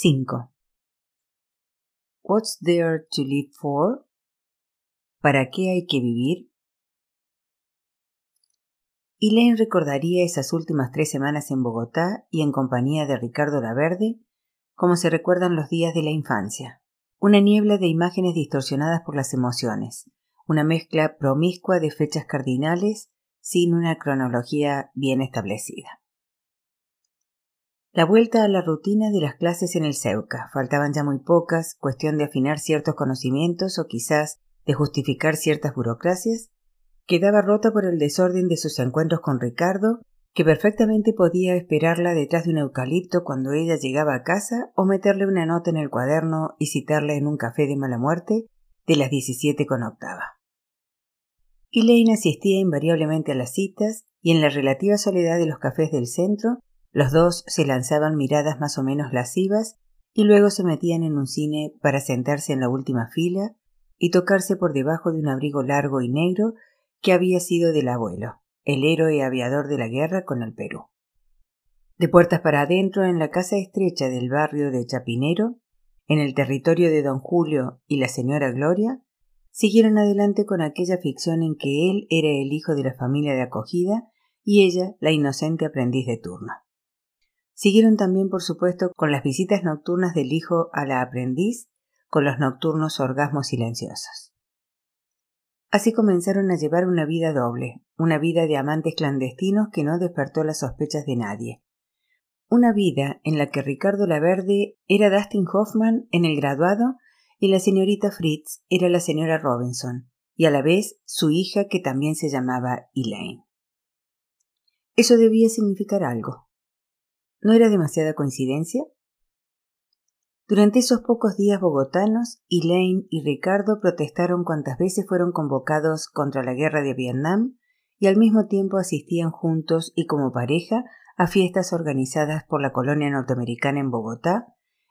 5. What's there to live for? ¿Para qué hay que vivir? Elaine recordaría esas últimas tres semanas en Bogotá y en compañía de Ricardo Laverde como se recuerdan los días de la infancia. Una niebla de imágenes distorsionadas por las emociones, una mezcla promiscua de fechas cardinales sin una cronología bien establecida. La vuelta a la rutina de las clases en el CEUCA. Faltaban ya muy pocas, cuestión de afinar ciertos conocimientos o quizás de justificar ciertas burocracias, quedaba rota por el desorden de sus encuentros con Ricardo que perfectamente podía esperarla detrás de un eucalipto cuando ella llegaba a casa o meterle una nota en el cuaderno y citarla en un café de mala muerte de las 17 con octava. Elaine asistía invariablemente a las citas y en la relativa soledad de los cafés del centro los dos se lanzaban miradas más o menos lascivas y luego se metían en un cine para sentarse en la última fila y tocarse por debajo de un abrigo largo y negro que había sido del abuelo el héroe aviador de la guerra con el Perú. De puertas para adentro, en la casa estrecha del barrio de Chapinero, en el territorio de don Julio y la señora Gloria, siguieron adelante con aquella ficción en que él era el hijo de la familia de acogida y ella la inocente aprendiz de turno. Siguieron también, por supuesto, con las visitas nocturnas del hijo a la aprendiz, con los nocturnos orgasmos silenciosos. Así comenzaron a llevar una vida doble, una vida de amantes clandestinos que no despertó las sospechas de nadie. Una vida en la que Ricardo Laverde era Dustin Hoffman en el graduado y la señorita Fritz era la señora Robinson, y a la vez su hija que también se llamaba Elaine. Eso debía significar algo. ¿No era demasiada coincidencia? Durante esos pocos días bogotanos, Elaine y Ricardo protestaron cuantas veces fueron convocados contra la guerra de Vietnam y al mismo tiempo asistían juntos y como pareja a fiestas organizadas por la colonia norteamericana en Bogotá,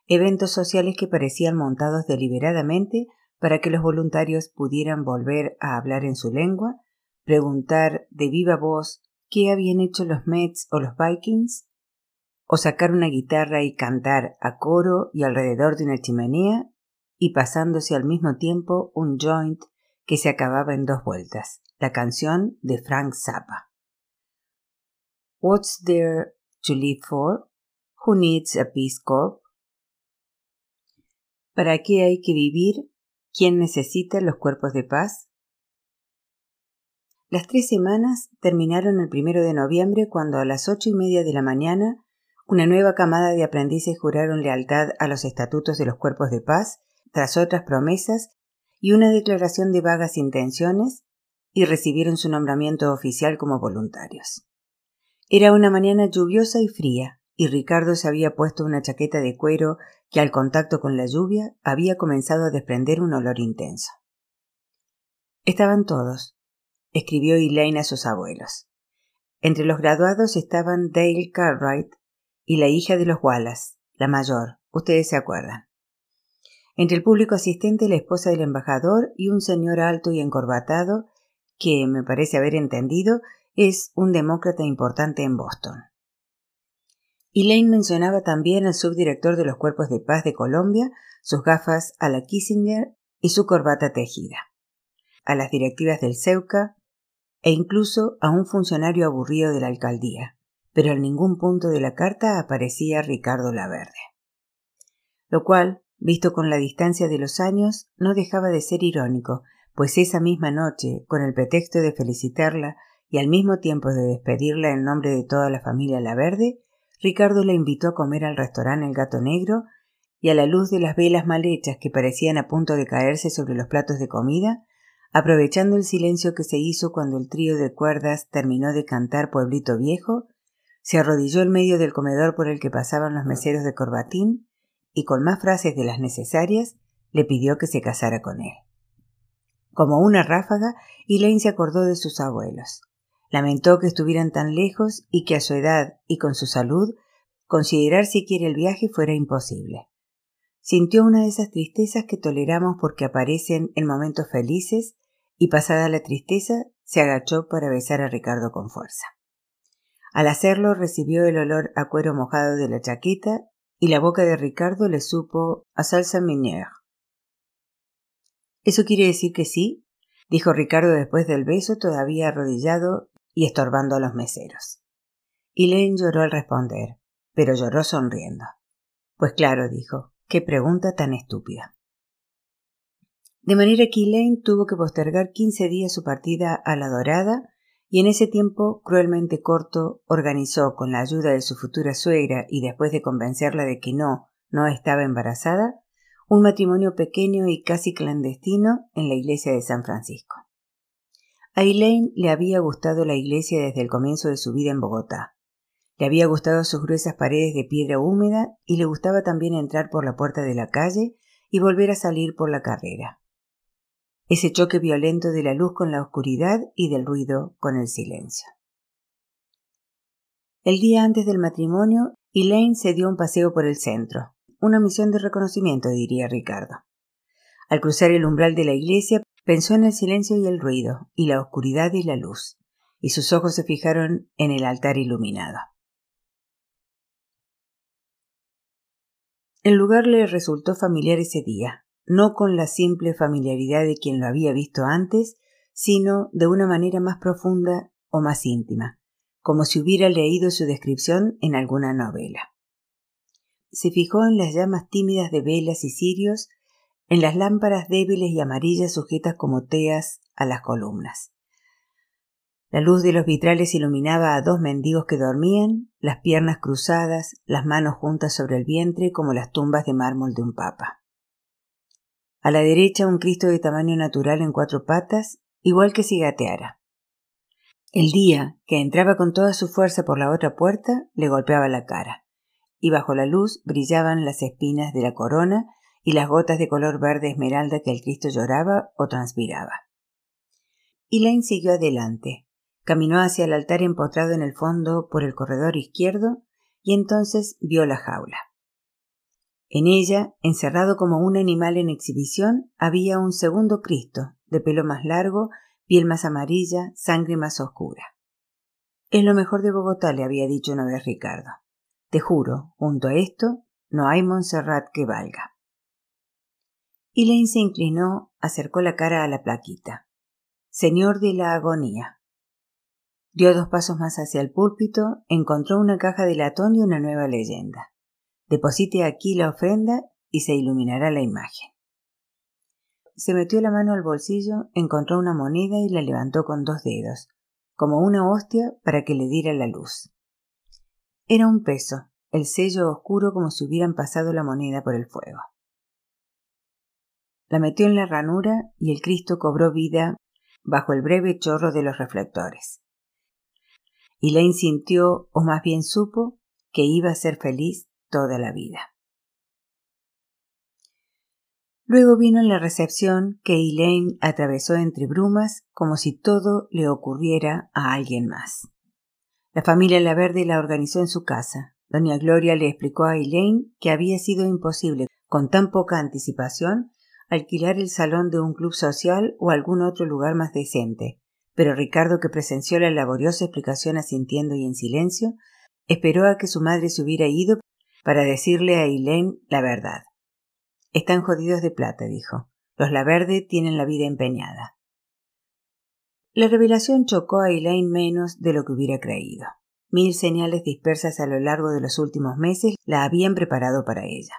eventos sociales que parecían montados deliberadamente para que los voluntarios pudieran volver a hablar en su lengua, preguntar de viva voz qué habían hecho los Mets o los Vikings o sacar una guitarra y cantar a coro y alrededor de una chimenea y pasándose al mismo tiempo un joint que se acababa en dos vueltas, la canción de Frank Zappa. What's there to live for? Who needs a Peace Corps? ¿Para qué hay que vivir? ¿Quién necesita los cuerpos de paz? Las tres semanas terminaron el primero de noviembre cuando a las ocho y media de la mañana una nueva camada de aprendices juraron lealtad a los estatutos de los cuerpos de paz, tras otras promesas y una declaración de vagas intenciones, y recibieron su nombramiento oficial como voluntarios. Era una mañana lluviosa y fría, y Ricardo se había puesto una chaqueta de cuero que al contacto con la lluvia había comenzado a desprender un olor intenso. Estaban todos, escribió Elaine a sus abuelos. Entre los graduados estaban Dale Cartwright, y la hija de los Wallace, la mayor, ustedes se acuerdan. Entre el público asistente la esposa del embajador y un señor alto y encorbatado que, me parece haber entendido, es un demócrata importante en Boston. Elaine mencionaba también al subdirector de los cuerpos de paz de Colombia, sus gafas a la Kissinger y su corbata tejida, a las directivas del CEUCA e incluso a un funcionario aburrido de la alcaldía pero en ningún punto de la carta aparecía Ricardo Laverde. Lo cual, visto con la distancia de los años, no dejaba de ser irónico, pues esa misma noche, con el pretexto de felicitarla y al mismo tiempo de despedirla en nombre de toda la familia Laverde, Ricardo la invitó a comer al restaurante El Gato Negro y a la luz de las velas mal hechas que parecían a punto de caerse sobre los platos de comida, aprovechando el silencio que se hizo cuando el trío de cuerdas terminó de cantar Pueblito Viejo, se arrodilló en medio del comedor por el que pasaban los meseros de corbatín y con más frases de las necesarias le pidió que se casara con él. Como una ráfaga, Elaine se acordó de sus abuelos. Lamentó que estuvieran tan lejos y que a su edad y con su salud considerar siquiera el viaje fuera imposible. Sintió una de esas tristezas que toleramos porque aparecen en momentos felices y pasada la tristeza se agachó para besar a Ricardo con fuerza. Al hacerlo recibió el olor a cuero mojado de la chaqueta y la boca de Ricardo le supo a salsa minière. ¿Eso quiere decir que sí? dijo Ricardo después del beso, todavía arrodillado y estorbando a los meseros. Elaine lloró al responder, pero lloró sonriendo. Pues claro, dijo, qué pregunta tan estúpida. De manera que Elaine tuvo que postergar quince días su partida a la Dorada y en ese tiempo cruelmente corto organizó con la ayuda de su futura suegra y después de convencerla de que no, no estaba embarazada, un matrimonio pequeño y casi clandestino en la iglesia de San Francisco. A Elaine le había gustado la iglesia desde el comienzo de su vida en Bogotá. Le había gustado sus gruesas paredes de piedra húmeda y le gustaba también entrar por la puerta de la calle y volver a salir por la carrera. Ese choque violento de la luz con la oscuridad y del ruido con el silencio. El día antes del matrimonio, Elaine se dio un paseo por el centro, una misión de reconocimiento, diría Ricardo. Al cruzar el umbral de la iglesia, pensó en el silencio y el ruido, y la oscuridad y la luz, y sus ojos se fijaron en el altar iluminado. El lugar le resultó familiar ese día, no con la simple familiaridad de quien lo había visto antes, sino de una manera más profunda o más íntima, como si hubiera leído su descripción en alguna novela. Se fijó en las llamas tímidas de velas y cirios, en las lámparas débiles y amarillas sujetas como teas a las columnas. La luz de los vitrales iluminaba a dos mendigos que dormían, las piernas cruzadas, las manos juntas sobre el vientre como las tumbas de mármol de un papa. A la derecha un Cristo de tamaño natural en cuatro patas, igual que si gateara. El día, que entraba con toda su fuerza por la otra puerta, le golpeaba la cara, y bajo la luz brillaban las espinas de la corona y las gotas de color verde esmeralda que el Cristo lloraba o transpiraba. Elaine siguió adelante, Caminó hacia el altar empotrado en el fondo por el corredor izquierdo y entonces vio la jaula. En ella, encerrado como un animal en exhibición, había un segundo Cristo, de pelo más largo, piel más amarilla, sangre más oscura. Es lo mejor de Bogotá, le había dicho una vez Ricardo. Te juro, junto a esto, no hay Montserrat que valga. Elaine se inclinó, acercó la cara a la plaquita. Señor de la agonía. Dio dos pasos más hacia el púlpito, encontró una caja de latón y una nueva leyenda. Deposite aquí la ofrenda y se iluminará la imagen. Se metió la mano al bolsillo, encontró una moneda y la levantó con dos dedos, como una hostia para que le diera la luz. Era un peso, el sello oscuro como si hubieran pasado la moneda por el fuego. La metió en la ranura y el Cristo cobró vida bajo el breve chorro de los reflectores y Elaine sintió, o más bien supo, que iba a ser feliz toda la vida. Luego vino la recepción que Elaine atravesó entre brumas como si todo le ocurriera a alguien más. La familia La Verde la organizó en su casa. Doña Gloria le explicó a Elaine que había sido imposible, con tan poca anticipación, alquilar el salón de un club social o algún otro lugar más decente, pero Ricardo, que presenció la laboriosa explicación asintiendo y en silencio, esperó a que su madre se hubiera ido para decirle a Elaine la verdad. Están jodidos de plata, dijo. Los Laverde tienen la vida empeñada. La revelación chocó a Elaine menos de lo que hubiera creído. Mil señales dispersas a lo largo de los últimos meses la habían preparado para ella.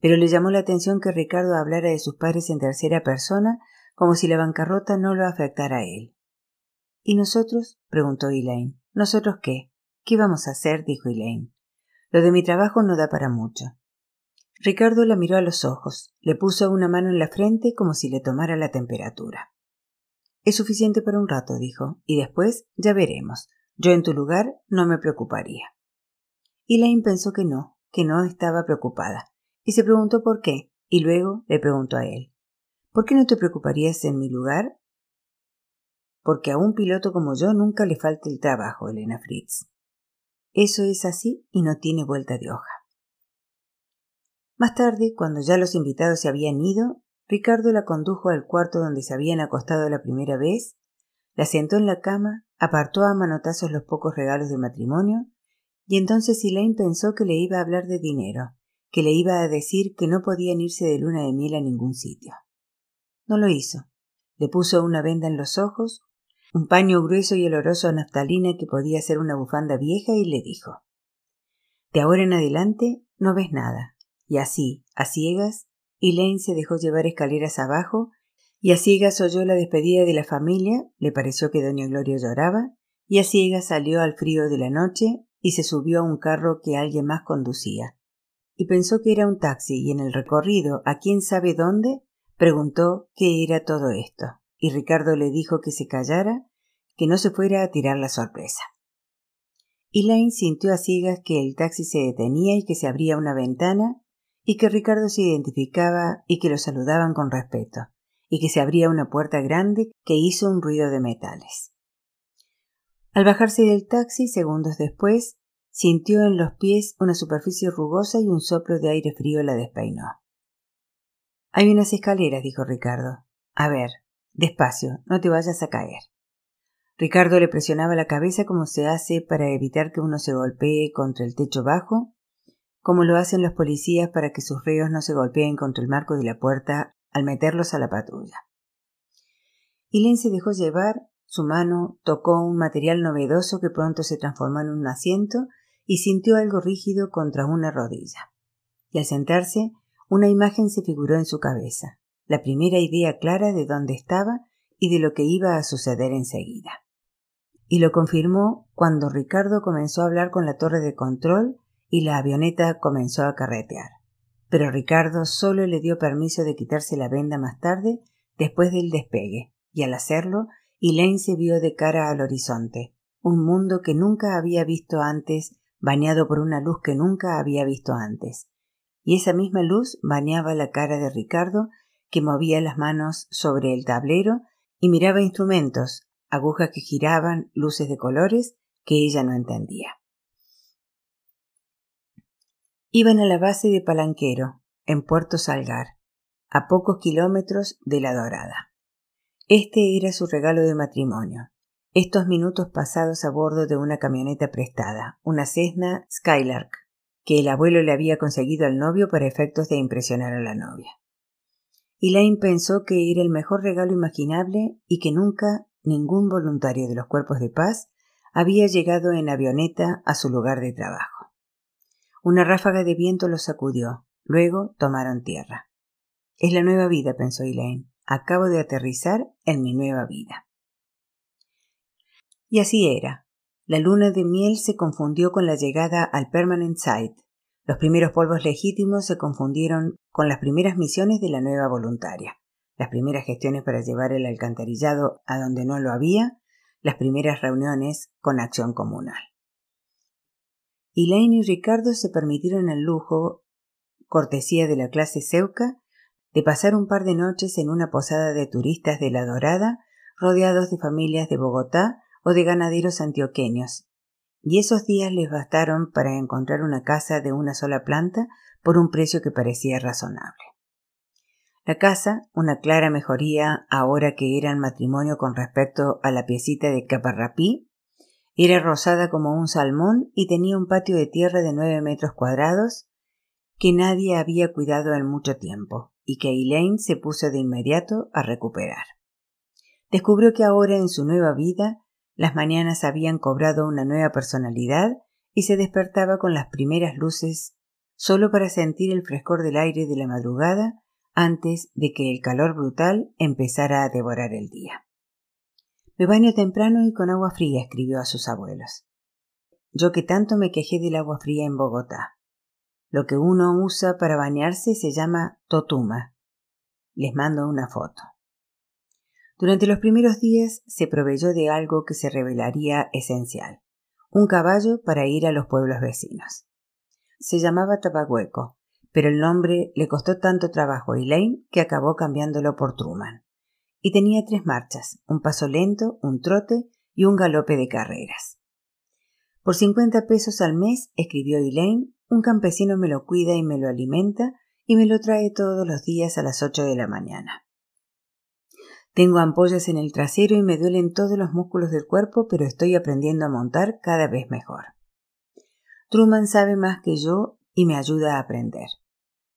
Pero le llamó la atención que Ricardo hablara de sus padres en tercera persona como si la bancarrota no lo afectara a él. ¿Y nosotros? preguntó Elaine. ¿Nosotros qué? ¿Qué vamos a hacer? dijo Elaine. Lo de mi trabajo no da para mucho. Ricardo la miró a los ojos, le puso una mano en la frente como si le tomara la temperatura. Es suficiente para un rato, dijo, y después ya veremos. Yo en tu lugar no me preocuparía. Elaine pensó que no, que no estaba preocupada, y se preguntó por qué, y luego le preguntó a él ¿Por qué no te preocuparías en mi lugar? porque a un piloto como yo nunca le falta el trabajo, Elena Fritz. Eso es así y no tiene vuelta de hoja. Más tarde, cuando ya los invitados se habían ido, Ricardo la condujo al cuarto donde se habían acostado la primera vez, la sentó en la cama, apartó a manotazos los pocos regalos de matrimonio Y entonces Elaine pensó que le iba a hablar de dinero, que le iba a decir que no podían irse de luna de miel a ningún sitio. No lo hizo. Le puso una venda en los ojos, un paño grueso y oloroso a naftalina que podía ser una bufanda vieja y le dijo De ahora en adelante no ves nada. Y así, a ciegas, Elaine se dejó llevar escaleras abajo y a ciegas oyó la despedida de la familia, le pareció que doña Gloria lloraba, y a ciegas salió al frío de la noche y se subió a un carro que alguien más conducía. Y pensó que era un taxi y en el recorrido a quién sabe dónde preguntó qué era todo esto. Y Ricardo le dijo que se callara, que no se fuera a tirar la sorpresa. Elaine sintió a ciegas que el taxi se detenía y que se abría una ventana y que Ricardo se identificaba y que lo saludaban con respeto, y que se abría una puerta grande que hizo un ruido de metales. Al bajarse del taxi, segundos después, sintió en los pies una superficie rugosa y un soplo de aire frío la despeinó. Hay unas escaleras, dijo Ricardo. A ver, despacio, no te vayas a caer. Ricardo le presionaba la cabeza como se hace para evitar que uno se golpee contra el techo bajo, como lo hacen los policías para que sus reos no se golpeen contra el marco de la puerta al meterlos a la patrulla. Len se dejó llevar su mano tocó un material novedoso que pronto se transformó en un asiento y sintió algo rígido contra una rodilla. Y al sentarse, una imagen se figuró en su cabeza, la primera idea clara de dónde estaba y de lo que iba a suceder enseguida. Y lo confirmó cuando Ricardo comenzó a hablar con la torre de control y la avioneta comenzó a carretear. Pero Ricardo solo le dio permiso de quitarse la venda más tarde, después del despegue, y al hacerlo y Lane se vio de cara al horizonte, un mundo que nunca había visto antes, bañado por una luz que nunca había visto antes. Y esa misma luz bañaba la cara de Ricardo, que movía las manos sobre el tablero y miraba instrumentos, agujas que giraban, luces de colores que ella no entendía. Iban a la base de Palanquero, en Puerto Salgar, a pocos kilómetros de La Dorada. Este era su regalo de matrimonio. Estos minutos pasados a bordo de una camioneta prestada, una Cessna Skylark, que el abuelo le había conseguido al novio para efectos de impresionar a la novia. Elaine pensó que era el mejor regalo imaginable y que nunca ningún voluntario de los cuerpos de paz había llegado en avioneta a su lugar de trabajo. Una ráfaga de viento los sacudió. Luego tomaron tierra. Es la nueva vida, pensó Elaine. Acabo de aterrizar en mi nueva vida. Y así era. La luna de miel se confundió con la llegada al Permanent Site. Los primeros polvos legítimos se confundieron con las primeras misiones de la nueva voluntaria, las primeras gestiones para llevar el alcantarillado a donde no lo había, las primeras reuniones con acción comunal. Elaine y Ricardo se permitieron el lujo, cortesía de la clase Ceuca, de pasar un par de noches en una posada de turistas de La Dorada, rodeados de familias de Bogotá o de ganaderos antioqueños, y esos días les bastaron para encontrar una casa de una sola planta por un precio que parecía razonable. La casa, una clara mejoría ahora que eran matrimonio con respecto a la piecita de Caparrapí, era rosada como un salmón y tenía un patio de tierra de nueve metros cuadrados que nadie había cuidado en mucho tiempo y que Elaine se puso de inmediato a recuperar. Descubrió que ahora en su nueva vida las mañanas habían cobrado una nueva personalidad y se despertaba con las primeras luces solo para sentir el frescor del aire de la madrugada antes de que el calor brutal empezara a devorar el día. Me baño temprano y con agua fría, escribió a sus abuelos. Yo que tanto me quejé del agua fría en Bogotá. Lo que uno usa para bañarse se llama totuma. Les mando una foto. Durante los primeros días se proveyó de algo que se revelaría esencial, un caballo para ir a los pueblos vecinos. Se llamaba Tapahueco, pero el nombre le costó tanto trabajo a Elaine que acabó cambiándolo por Truman. Y tenía tres marchas, un paso lento, un trote y un galope de carreras. Por cincuenta pesos al mes, escribió Elaine, un campesino me lo cuida y me lo alimenta y me lo trae todos los días a las ocho de la mañana. Tengo ampollas en el trasero y me duelen todos los músculos del cuerpo, pero estoy aprendiendo a montar cada vez mejor. Truman sabe más que yo y me ayuda a aprender.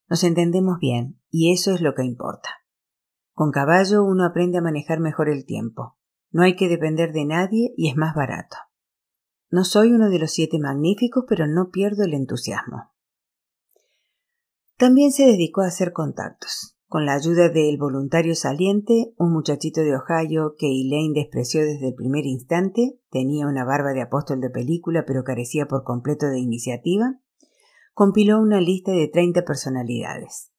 Nos entendemos bien, y eso es lo que importa. Con caballo uno aprende a manejar mejor el tiempo. No hay que depender de nadie y es más barato. No soy uno de los siete magníficos, pero no pierdo el entusiasmo. También se dedicó a hacer contactos. Con la ayuda del voluntario saliente, un muchachito de Ohio que Elaine despreció desde el primer instante, tenía una barba de apóstol de película pero carecía por completo de iniciativa, compiló una lista de treinta personalidades.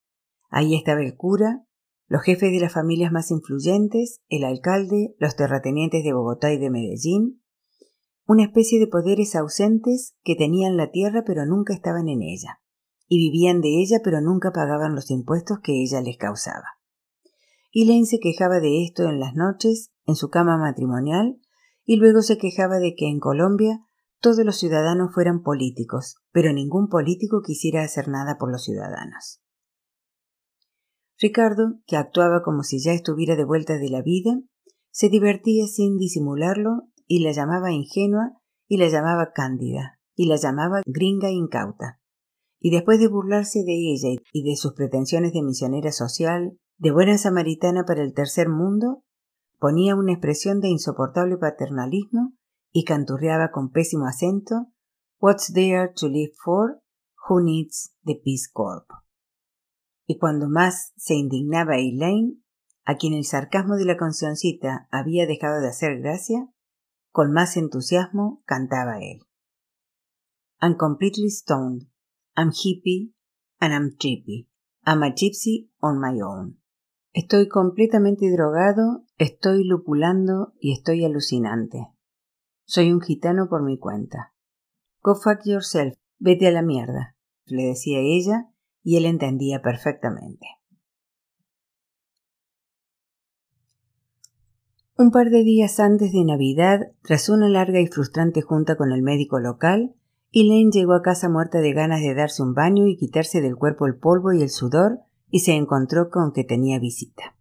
Ahí estaba el cura, los jefes de las familias más influyentes, el alcalde, los terratenientes de Bogotá y de Medellín, una especie de poderes ausentes que tenían la tierra pero nunca estaban en ella, y vivían de ella pero nunca pagaban los impuestos que ella les causaba. Elaine se quejaba de esto en las noches, en su cama matrimonial, y luego se quejaba de que en Colombia todos los ciudadanos fueran políticos, pero ningún político quisiera hacer nada por los ciudadanos. Ricardo, que actuaba como si ya estuviera de vuelta de la vida, se divertía sin disimularlo y la llamaba ingenua y la llamaba cándida y la llamaba gringa incauta. Y después de burlarse de ella y de sus pretensiones de misionera social, de buena samaritana para el tercer mundo, ponía una expresión de insoportable paternalismo y canturreaba con pésimo acento What's there to live for? Who needs the Peace Corps? Y cuando más se indignaba Elaine, a quien el sarcasmo de la conciencita había dejado de hacer gracia, con más entusiasmo cantaba él. I'm completely stoned. I'm hippie and I'm trippy. I'm a gypsy on my own. Estoy completamente drogado, estoy lupulando y estoy alucinante. Soy un gitano por mi cuenta. Go fuck yourself, vete a la mierda, le decía ella, y él entendía perfectamente. Un par de días antes de Navidad, tras una larga y frustrante junta con el médico local, Elaine llegó a casa muerta de ganas de darse un baño y quitarse del cuerpo el polvo y el sudor, y se encontró con que tenía visita.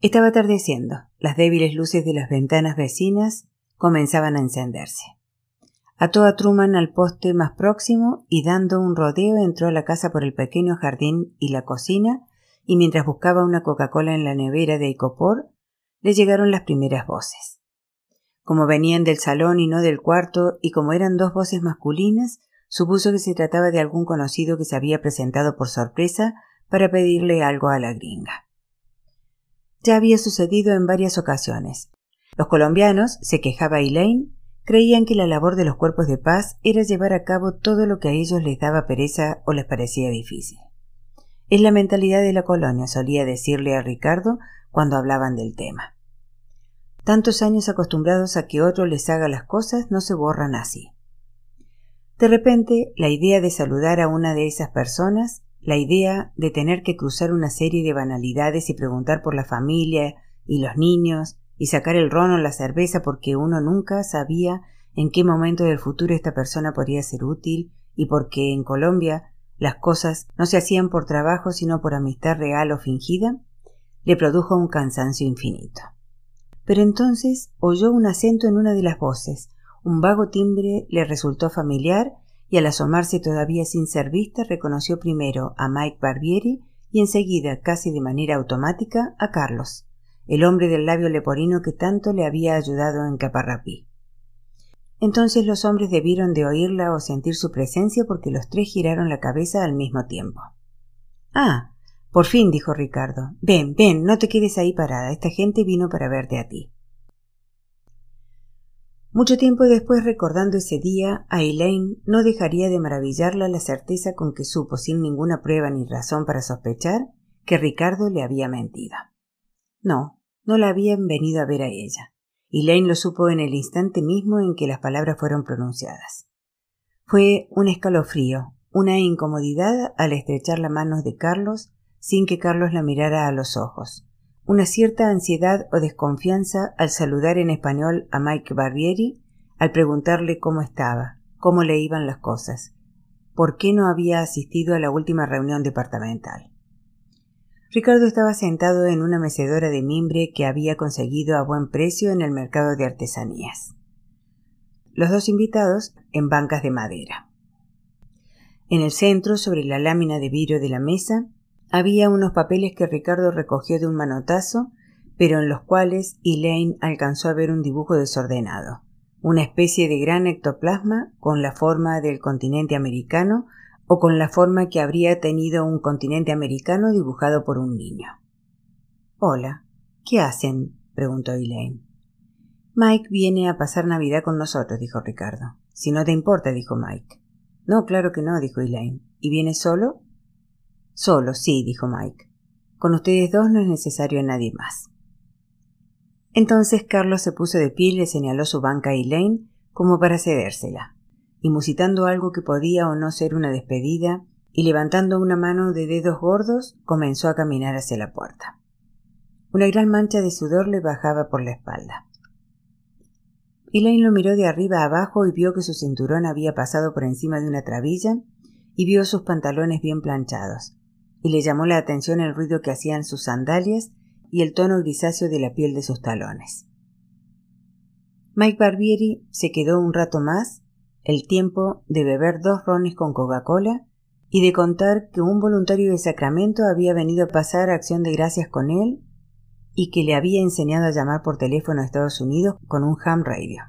Estaba atardeciendo. Las débiles luces de las ventanas vecinas comenzaban a encenderse. Ató a Truman al poste más próximo y dando un rodeo entró a la casa por el pequeño jardín y la cocina, y mientras buscaba una Coca-Cola en la nevera de Icopor, le llegaron las primeras voces. Como venían del salón y no del cuarto, y como eran dos voces masculinas, supuso que se trataba de algún conocido que se había presentado por sorpresa para pedirle algo a la gringa. Ya había sucedido en varias ocasiones, los colombianos, se quejaba Elaine, creían que la labor de los cuerpos de paz era llevar a cabo todo lo que a ellos les daba pereza o les parecía difícil. Es la mentalidad de la colonia, solía decirle a Ricardo cuando hablaban del tema. Tantos años acostumbrados a que otro les haga las cosas no se borran así. De repente, la idea de saludar a una de esas personas, la idea de tener que cruzar una serie de banalidades y preguntar por la familia y los niños, y sacar el ron o la cerveza porque uno nunca sabía en qué momento del futuro esta persona podría ser útil y porque en Colombia las cosas no se hacían por trabajo sino por amistad real o fingida, le produjo un cansancio infinito. Pero entonces oyó un acento en una de las voces, un vago timbre le resultó familiar y al asomarse todavía sin ser vista reconoció primero a Mike Barbieri y enseguida, casi de manera automática, a Carlos el hombre del labio leporino que tanto le había ayudado en Caparrapí. Entonces los hombres debieron de oírla o sentir su presencia porque los tres giraron la cabeza al mismo tiempo. Ah, por fin, dijo Ricardo. Ven, ven, no te quedes ahí parada. Esta gente vino para verte a ti. Mucho tiempo después, recordando ese día, a Elaine no dejaría de maravillarla la certeza con que supo, sin ninguna prueba ni razón para sospechar, que Ricardo le había mentido. No, no la habían venido a ver a ella, y Lane lo supo en el instante mismo en que las palabras fueron pronunciadas. Fue un escalofrío, una incomodidad al estrechar la mano de Carlos sin que Carlos la mirara a los ojos, una cierta ansiedad o desconfianza al saludar en español a Mike Barbieri, al preguntarle cómo estaba, cómo le iban las cosas, por qué no había asistido a la última reunión departamental. Ricardo estaba sentado en una mecedora de mimbre que había conseguido a buen precio en el mercado de artesanías. Los dos invitados en bancas de madera. En el centro, sobre la lámina de vidrio de la mesa, había unos papeles que Ricardo recogió de un manotazo, pero en los cuales Elaine alcanzó a ver un dibujo desordenado, una especie de gran ectoplasma con la forma del continente americano o con la forma que habría tenido un continente americano dibujado por un niño. Hola, ¿qué hacen? preguntó Elaine. Mike viene a pasar Navidad con nosotros, dijo Ricardo. Si no te importa, dijo Mike. No, claro que no, dijo Elaine. ¿Y viene solo? Solo, sí, dijo Mike. Con ustedes dos no es necesario a nadie más. Entonces Carlos se puso de pie y le señaló su banca a Elaine como para cedérsela, y musitando algo que podía o no ser una despedida, y levantando una mano de dedos gordos, comenzó a caminar hacia la puerta. Una gran mancha de sudor le bajaba por la espalda. Elaine lo miró de arriba a abajo y vio que su cinturón había pasado por encima de una trabilla y vio sus pantalones bien planchados, y le llamó la atención el ruido que hacían sus sandalias y el tono grisáceo de la piel de sus talones. Mike Barbieri se quedó un rato más, el tiempo de beber dos rones con Coca-Cola y de contar que un voluntario de Sacramento había venido a pasar acción de gracias con él y que le había enseñado a llamar por teléfono a Estados Unidos con un ham radio.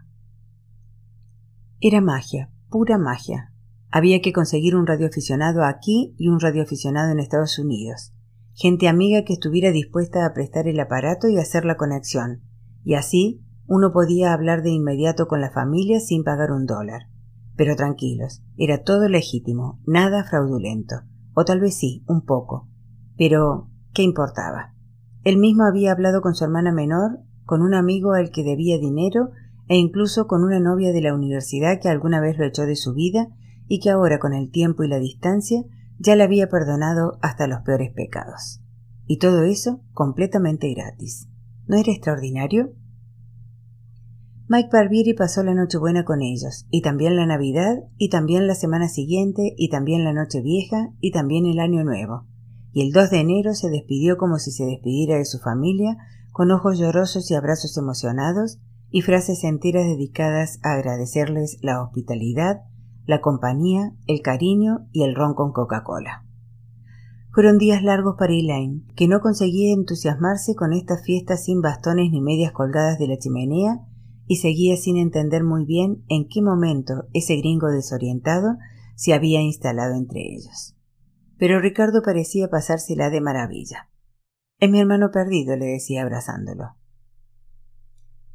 Era magia, pura magia. Había que conseguir un radioaficionado aquí y un radioaficionado en Estados Unidos. Gente amiga que estuviera dispuesta a prestar el aparato y hacer la conexión. Y así uno podía hablar de inmediato con la familia sin pagar un dólar. Pero tranquilos, era todo legítimo, nada fraudulento. O tal vez sí, un poco. Pero, ¿qué importaba? Él mismo había hablado con su hermana menor, con un amigo al que debía dinero e incluso con una novia de la universidad que alguna vez lo echó de su vida y que ahora con el tiempo y la distancia ya le había perdonado hasta los peores pecados. Y todo eso completamente gratis. ¿No era extraordinario? Mike Barbieri pasó la Nochebuena con ellos, y también la Navidad, y también la semana siguiente, y también la Noche Vieja, y también el Año Nuevo y el 2 de enero se despidió como si se despidiera de su familia, con ojos llorosos y abrazos emocionados, y frases enteras dedicadas a agradecerles la hospitalidad, la compañía, el cariño y el ron con Coca-Cola. Fueron días largos para Elaine, que no conseguía entusiasmarse con esta fiesta sin bastones ni medias colgadas de la chimenea y seguía sin entender muy bien en qué momento ese gringo desorientado se había instalado entre ellos pero Ricardo parecía pasársela de maravilla. Es mi hermano perdido, le decía abrazándolo.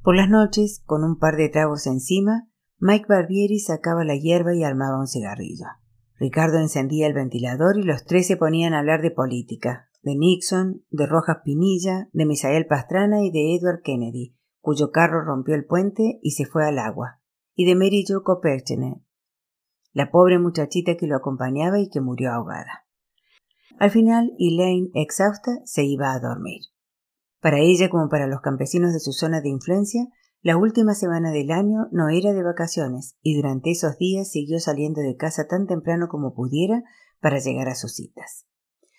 Por las noches, con un par de tragos encima, Mike Barbieri sacaba la hierba y armaba un cigarrillo. Ricardo encendía el ventilador y los tres se ponían a hablar de política, de Nixon, de Rojas Pinilla, de Misael Pastrana y de Edward Kennedy, cuyo carro rompió el puente y se fue al agua, y de Mary Jo Koperchene, la pobre muchachita que lo acompañaba y que murió ahogada. Al final, Elaine, exhausta, se iba a dormir. Para ella, como para los campesinos de su zona de influencia, la última semana del año no era de vacaciones y durante esos días siguió saliendo de casa tan temprano como pudiera para llegar a sus citas.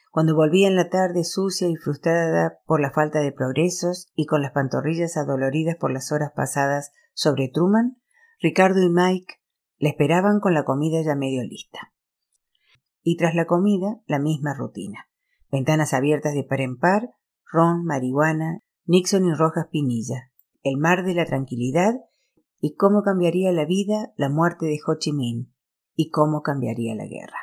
Cuando volvía en la tarde sucia y frustrada por la falta de progresos y con las pantorrillas adoloridas por las horas pasadas sobre Truman, Ricardo y Mike le esperaban con la comida ya medio lista y tras la comida la misma rutina. Ventanas abiertas de par en par, ron, marihuana, Nixon y Rojas Pinilla, el mar de la tranquilidad y cómo cambiaría la vida la muerte de Ho Chi Minh y cómo cambiaría la guerra.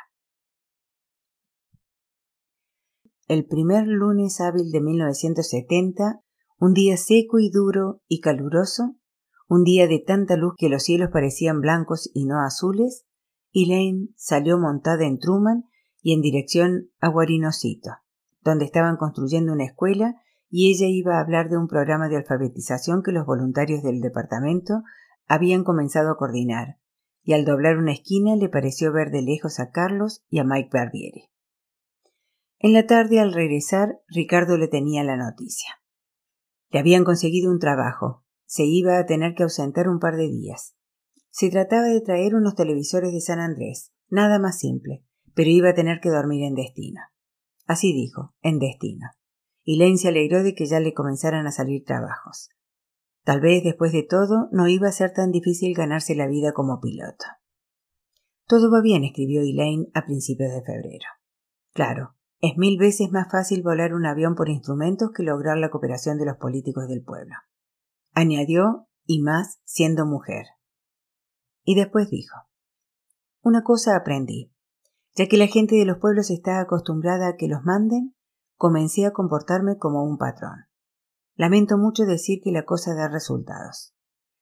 El primer lunes hábil de 1970, un día seco y duro y caluroso, un día de tanta luz que los cielos parecían blancos y no azules, Elaine salió montada en Truman y en dirección a Guarinosito, donde estaban construyendo una escuela y ella iba a hablar de un programa de alfabetización que los voluntarios del departamento habían comenzado a coordinar, y al doblar una esquina le pareció ver de lejos a Carlos y a Mike Barbieri. En la tarde, al regresar, Ricardo le tenía la noticia. Le habían conseguido un trabajo. Se iba a tener que ausentar un par de días. Se trataba de traer unos televisores de San Andrés, nada más simple, pero iba a tener que dormir en destino. Así dijo, en destino. Y Lane se alegró de que ya le comenzaran a salir trabajos. Tal vez, después de todo, no iba a ser tan difícil ganarse la vida como piloto. Todo va bien, escribió Elaine a principios de febrero. Claro, es mil veces más fácil volar un avión por instrumentos que lograr la cooperación de los políticos del pueblo. Añadió, y más siendo mujer. Y después dijo, Una cosa aprendí. Ya que la gente de los pueblos está acostumbrada a que los manden, comencé a comportarme como un patrón. Lamento mucho decir que la cosa da resultados.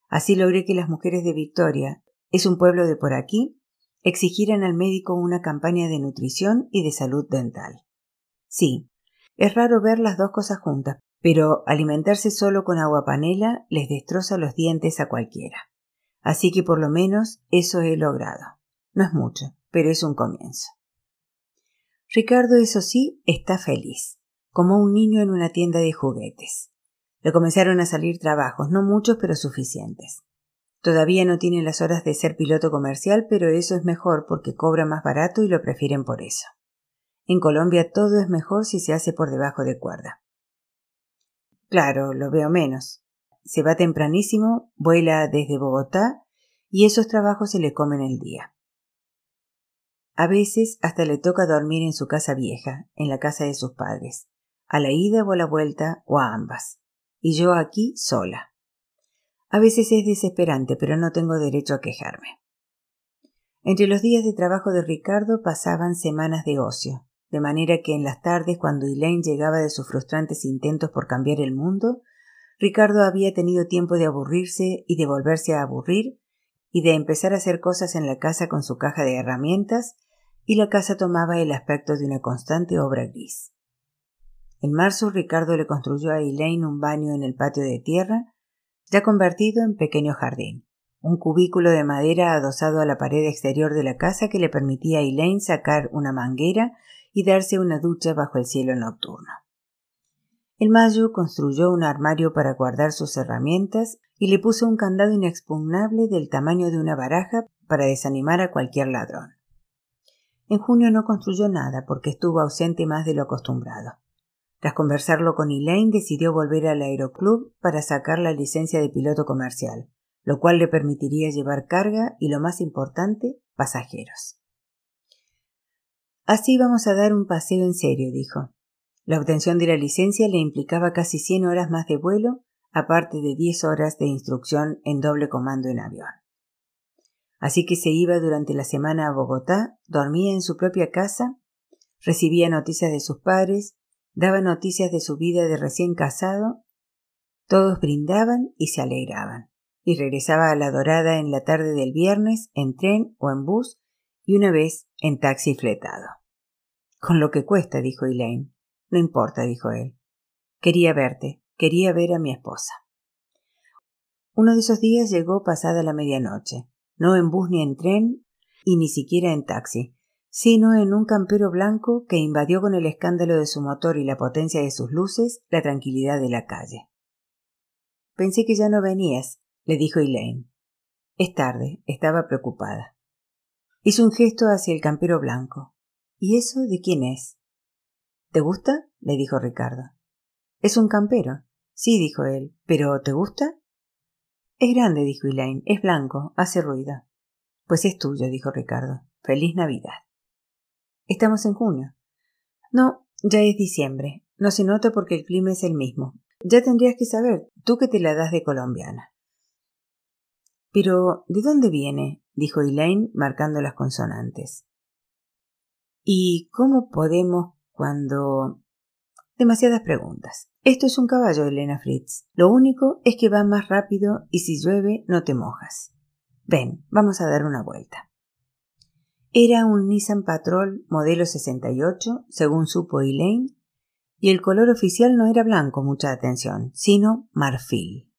Así logré que las mujeres de Victoria, es un pueblo de por aquí, exigieran al médico una campaña de nutrición y de salud dental. Sí, es raro ver las dos cosas juntas, pero alimentarse solo con agua panela les destroza los dientes a cualquiera. Así que por lo menos eso he logrado. No es mucho, pero es un comienzo. Ricardo, eso sí, está feliz, como un niño en una tienda de juguetes. Le comenzaron a salir trabajos, no muchos, pero suficientes. Todavía no tiene las horas de ser piloto comercial, pero eso es mejor porque cobra más barato y lo prefieren por eso. En Colombia todo es mejor si se hace por debajo de cuerda. Claro, lo veo menos. Se va tempranísimo, vuela desde Bogotá y esos trabajos se le comen el día. A veces hasta le toca dormir en su casa vieja, en la casa de sus padres, a la ida o a la vuelta o a ambas, y yo aquí sola. A veces es desesperante, pero no tengo derecho a quejarme. Entre los días de trabajo de Ricardo pasaban semanas de ocio, de manera que en las tardes, cuando Elaine llegaba de sus frustrantes intentos por cambiar el mundo, Ricardo había tenido tiempo de aburrirse y de volverse a aburrir, y de empezar a hacer cosas en la casa con su caja de herramientas, y la casa tomaba el aspecto de una constante obra gris. En marzo Ricardo le construyó a Elaine un baño en el patio de tierra, ya convertido en pequeño jardín, un cubículo de madera adosado a la pared exterior de la casa que le permitía a Elaine sacar una manguera y darse una ducha bajo el cielo nocturno. El mayo construyó un armario para guardar sus herramientas y le puso un candado inexpugnable del tamaño de una baraja para desanimar a cualquier ladrón. En junio no construyó nada porque estuvo ausente más de lo acostumbrado. Tras conversarlo con Elaine, decidió volver al aeroclub para sacar la licencia de piloto comercial, lo cual le permitiría llevar carga y, lo más importante, pasajeros. Así vamos a dar un paseo en serio, dijo. La obtención de la licencia le implicaba casi cien horas más de vuelo, aparte de diez horas de instrucción en doble comando en avión. Así que se iba durante la semana a Bogotá, dormía en su propia casa, recibía noticias de sus padres, daba noticias de su vida de recién casado, todos brindaban y se alegraban, y regresaba a la dorada en la tarde del viernes en tren o en bus y una vez en taxi fletado. Con lo que cuesta, dijo Elaine. No importa, dijo él. Quería verte, quería ver a mi esposa. Uno de esos días llegó pasada la medianoche, no en bus ni en tren, y ni siquiera en taxi, sino en un campero blanco que invadió con el escándalo de su motor y la potencia de sus luces la tranquilidad de la calle. Pensé que ya no venías, le dijo Elaine. Es tarde, estaba preocupada. Hizo un gesto hacia el campero blanco. ¿Y eso de quién es? ¿Te gusta? le dijo Ricardo. Es un campero. Sí, dijo él. ¿Pero te gusta? Es grande, dijo Elaine. Es blanco. Hace ruido. Pues es tuyo, dijo Ricardo. Feliz Navidad. Estamos en junio. No, ya es diciembre. No se nota porque el clima es el mismo. Ya tendrías que saber, tú que te la das de colombiana. Pero, ¿de dónde viene? dijo Elaine, marcando las consonantes. ¿Y cómo podemos cuando... Demasiadas preguntas. Esto es un caballo, Elena Fritz. Lo único es que va más rápido y si llueve no te mojas. Ven, vamos a dar una vuelta. Era un Nissan Patrol modelo 68, según supo Elaine, y el color oficial no era blanco, mucha atención, sino marfil.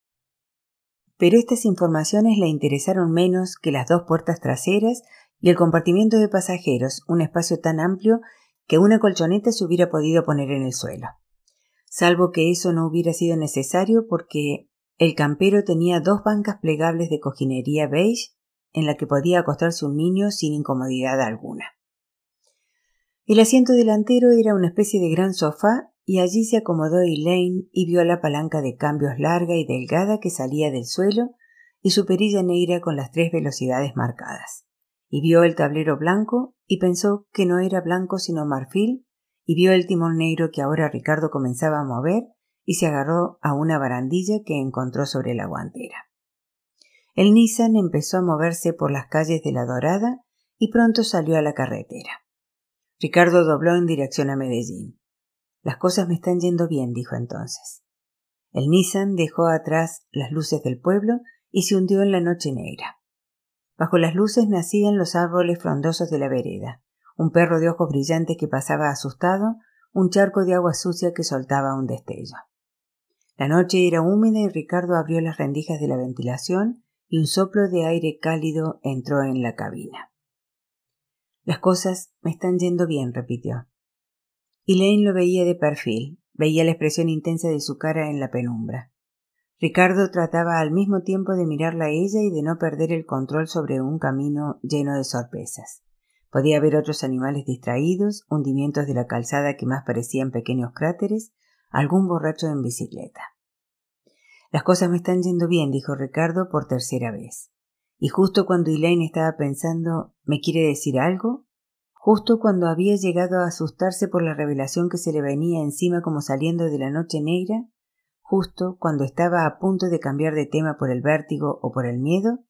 Pero estas informaciones le interesaron menos que las dos puertas traseras y el compartimiento de pasajeros, un espacio tan amplio que una colchoneta se hubiera podido poner en el suelo. Salvo que eso no hubiera sido necesario porque el campero tenía dos bancas plegables de cojinería beige en la que podía acostarse un niño sin incomodidad alguna. El asiento delantero era una especie de gran sofá y allí se acomodó Elaine y vio la palanca de cambios larga y delgada que salía del suelo y su perilla negra con las tres velocidades marcadas y vio el tablero blanco y pensó que no era blanco sino marfil y vio el timón negro que ahora Ricardo comenzaba a mover y se agarró a una barandilla que encontró sobre la guantera. El Nissan empezó a moverse por las calles de la Dorada y pronto salió a la carretera. Ricardo dobló en dirección a Medellín. Las cosas me están yendo bien, dijo entonces. El Nissan dejó atrás las luces del pueblo y se hundió en la noche negra. Bajo las luces nacían los árboles frondosos de la vereda, un perro de ojos brillantes que pasaba asustado, un charco de agua sucia que soltaba un destello. La noche era húmeda y Ricardo abrió las rendijas de la ventilación y un soplo de aire cálido entró en la cabina. Las cosas me están yendo bien, repitió. Elaine lo veía de perfil, veía la expresión intensa de su cara en la penumbra. Ricardo trataba al mismo tiempo de mirarla a ella y de no perder el control sobre un camino lleno de sorpresas. Podía ver otros animales distraídos, hundimientos de la calzada que más parecían pequeños cráteres, algún borracho en bicicleta. Las cosas me están yendo bien, dijo Ricardo por tercera vez. Y justo cuando Elaine estaba pensando ¿me quiere decir algo? Justo cuando había llegado a asustarse por la revelación que se le venía encima como saliendo de la noche negra, justo cuando estaba a punto de cambiar de tema por el vértigo o por el miedo,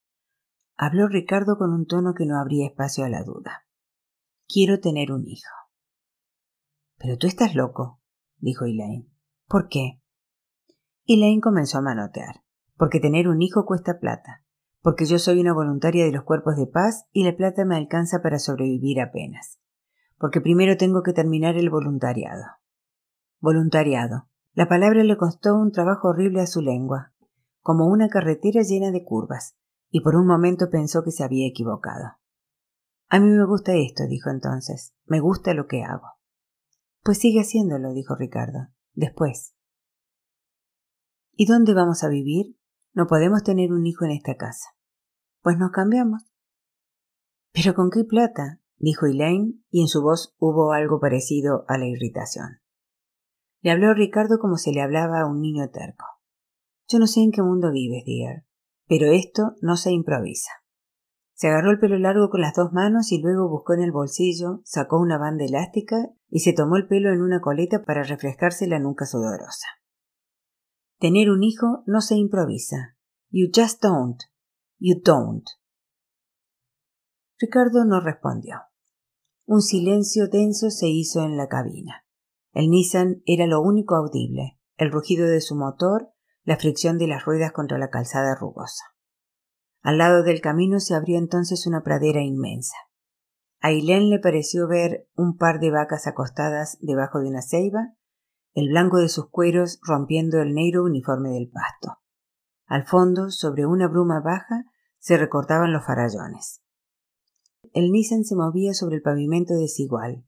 habló Ricardo con un tono que no abría espacio a la duda. Quiero tener un hijo. Pero tú estás loco, dijo Elaine. ¿Por qué? Elaine comenzó a manotear. Porque tener un hijo cuesta plata. Porque yo soy una voluntaria de los cuerpos de paz y la plata me alcanza para sobrevivir apenas. Porque primero tengo que terminar el voluntariado. Voluntariado. La palabra le costó un trabajo horrible a su lengua, como una carretera llena de curvas, y por un momento pensó que se había equivocado. A mí me gusta esto, dijo entonces. Me gusta lo que hago. Pues sigue haciéndolo, dijo Ricardo. Después. ¿Y dónde vamos a vivir? No podemos tener un hijo en esta casa. Pues nos cambiamos. ¿Pero con qué plata? dijo Elaine, y en su voz hubo algo parecido a la irritación. Le habló Ricardo como se le hablaba a un niño terco. Yo no sé en qué mundo vives, dear, pero esto no se improvisa. Se agarró el pelo largo con las dos manos y luego buscó en el bolsillo, sacó una banda elástica y se tomó el pelo en una coleta para refrescarse la nuca sudorosa. Tener un hijo no se improvisa. You just don't. You don't. Ricardo no respondió. Un silencio denso se hizo en la cabina. El Nissan era lo único audible, el rugido de su motor, la fricción de las ruedas contra la calzada rugosa. Al lado del camino se abrió entonces una pradera inmensa. A Ailén le pareció ver un par de vacas acostadas debajo de una ceiba, el blanco de sus cueros rompiendo el negro uniforme del pasto. Al fondo, sobre una bruma baja, se recortaban los farallones. El Nissan se movía sobre el pavimento desigual,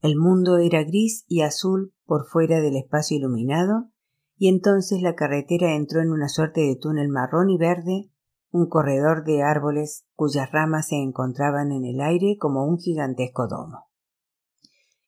el mundo era gris y azul por fuera del espacio iluminado, y entonces la carretera entró en una suerte de túnel marrón y verde, un corredor de árboles cuyas ramas se encontraban en el aire como un gigantesco domo.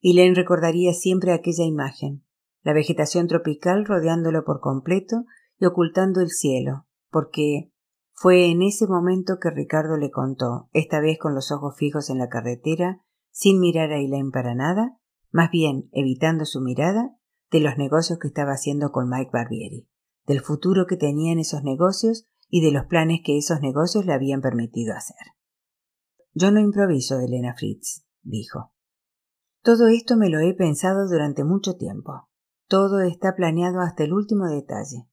Y Len recordaría siempre aquella imagen, la vegetación tropical rodeándolo por completo y ocultando el cielo, porque fue en ese momento que Ricardo le contó, esta vez con los ojos fijos en la carretera, sin mirar a Elaine para nada, más bien evitando su mirada, de los negocios que estaba haciendo con Mike Barbieri, del futuro que tenía en esos negocios y de los planes que esos negocios le habían permitido hacer. Yo no improviso, Elena Fritz, dijo. Todo esto me lo he pensado durante mucho tiempo. Todo está planeado hasta el último detalle.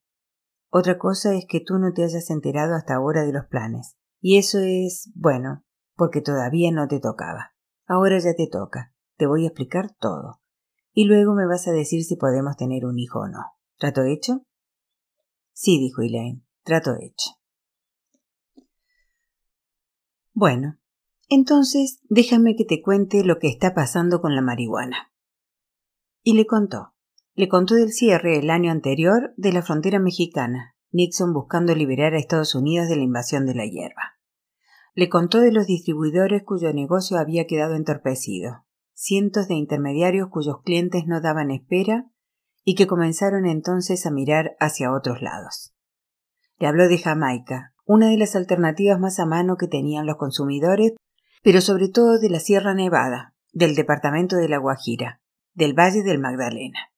Otra cosa es que tú no te hayas enterado hasta ahora de los planes. Y eso es, bueno, porque todavía no te tocaba. Ahora ya te toca. Te voy a explicar todo. Y luego me vas a decir si podemos tener un hijo o no. ¿Trato hecho? Sí, dijo Elaine. Trato hecho. Bueno, entonces déjame que te cuente lo que está pasando con la marihuana. Y le contó. Le contó del cierre el año anterior de la frontera mexicana, Nixon buscando liberar a Estados Unidos de la invasión de la hierba. Le contó de los distribuidores cuyo negocio había quedado entorpecido, cientos de intermediarios cuyos clientes no daban espera y que comenzaron entonces a mirar hacia otros lados. Le habló de Jamaica, una de las alternativas más a mano que tenían los consumidores pero sobre todo de la Sierra Nevada, del departamento de La Guajira, del Valle del Magdalena.